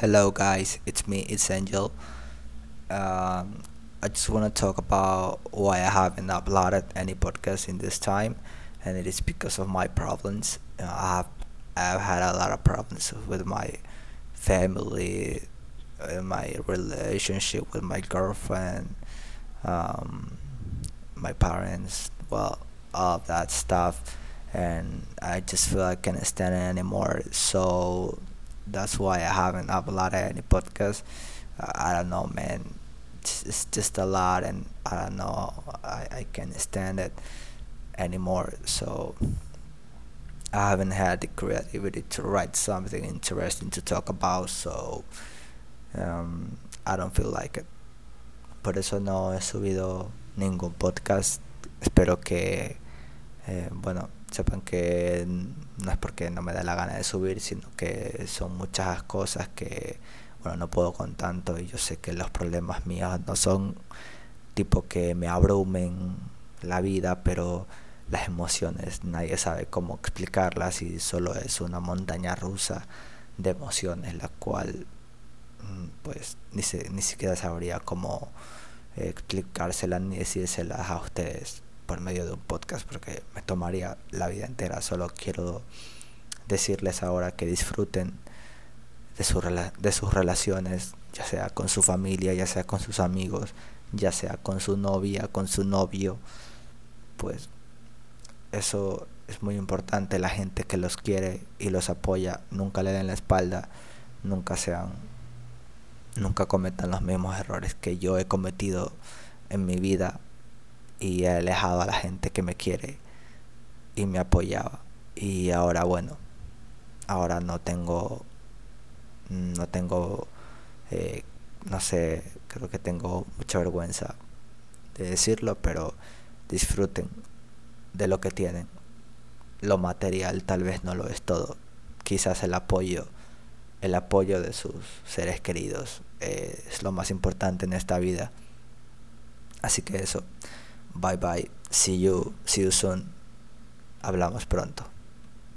Hello, guys. It's me. It's Angel. Um, I just want to talk about why I haven't uploaded any podcast in this time, and it is because of my problems. Uh, I have I've had a lot of problems with my family, uh, my relationship with my girlfriend, um, my parents. Well, all of that stuff, and I just feel I can't stand it anymore. So that's why I haven't uploaded any podcast. Uh, I don't know, man. It's, it's just a lot, and I don't know. I, I can't stand it anymore. So I haven't had the creativity to write something interesting to talk about. So um, I don't feel like it. Por eso no he subido ningún podcast. Espero que, eh, bueno, sepan que no es porque no me da la gana de subir, sino que son muchas cosas que, bueno, no puedo con tanto y yo sé que los problemas míos no son tipo que me abrumen la vida, pero las emociones nadie sabe cómo explicarlas y solo es una montaña rusa de emociones la cual mm, pues ni, se, ni siquiera sabría cómo explicárselas ni decírselas a ustedes por medio de un podcast porque me tomaría la vida entera. Solo quiero decirles ahora que disfruten de, su, de sus relaciones, ya sea con su familia, ya sea con sus amigos, ya sea con su novia, con su novio. Pues eso es muy importante. La gente que los quiere y los apoya, nunca le den la espalda, nunca sean, nunca cometan los mismos errores que yo he cometido en mi vida y he alejado a la gente que me quiere y me apoyaba. Y ahora bueno, ahora no tengo, no tengo, eh, no sé, creo que tengo mucha vergüenza de decirlo, pero disfruten de lo que tienen. Lo material tal vez no lo es todo. Quizás el apoyo, el apoyo de sus seres queridos eh, es lo más importante en esta vida. Así que eso. Bye bye. See you. See you soon. Hablamos pronto.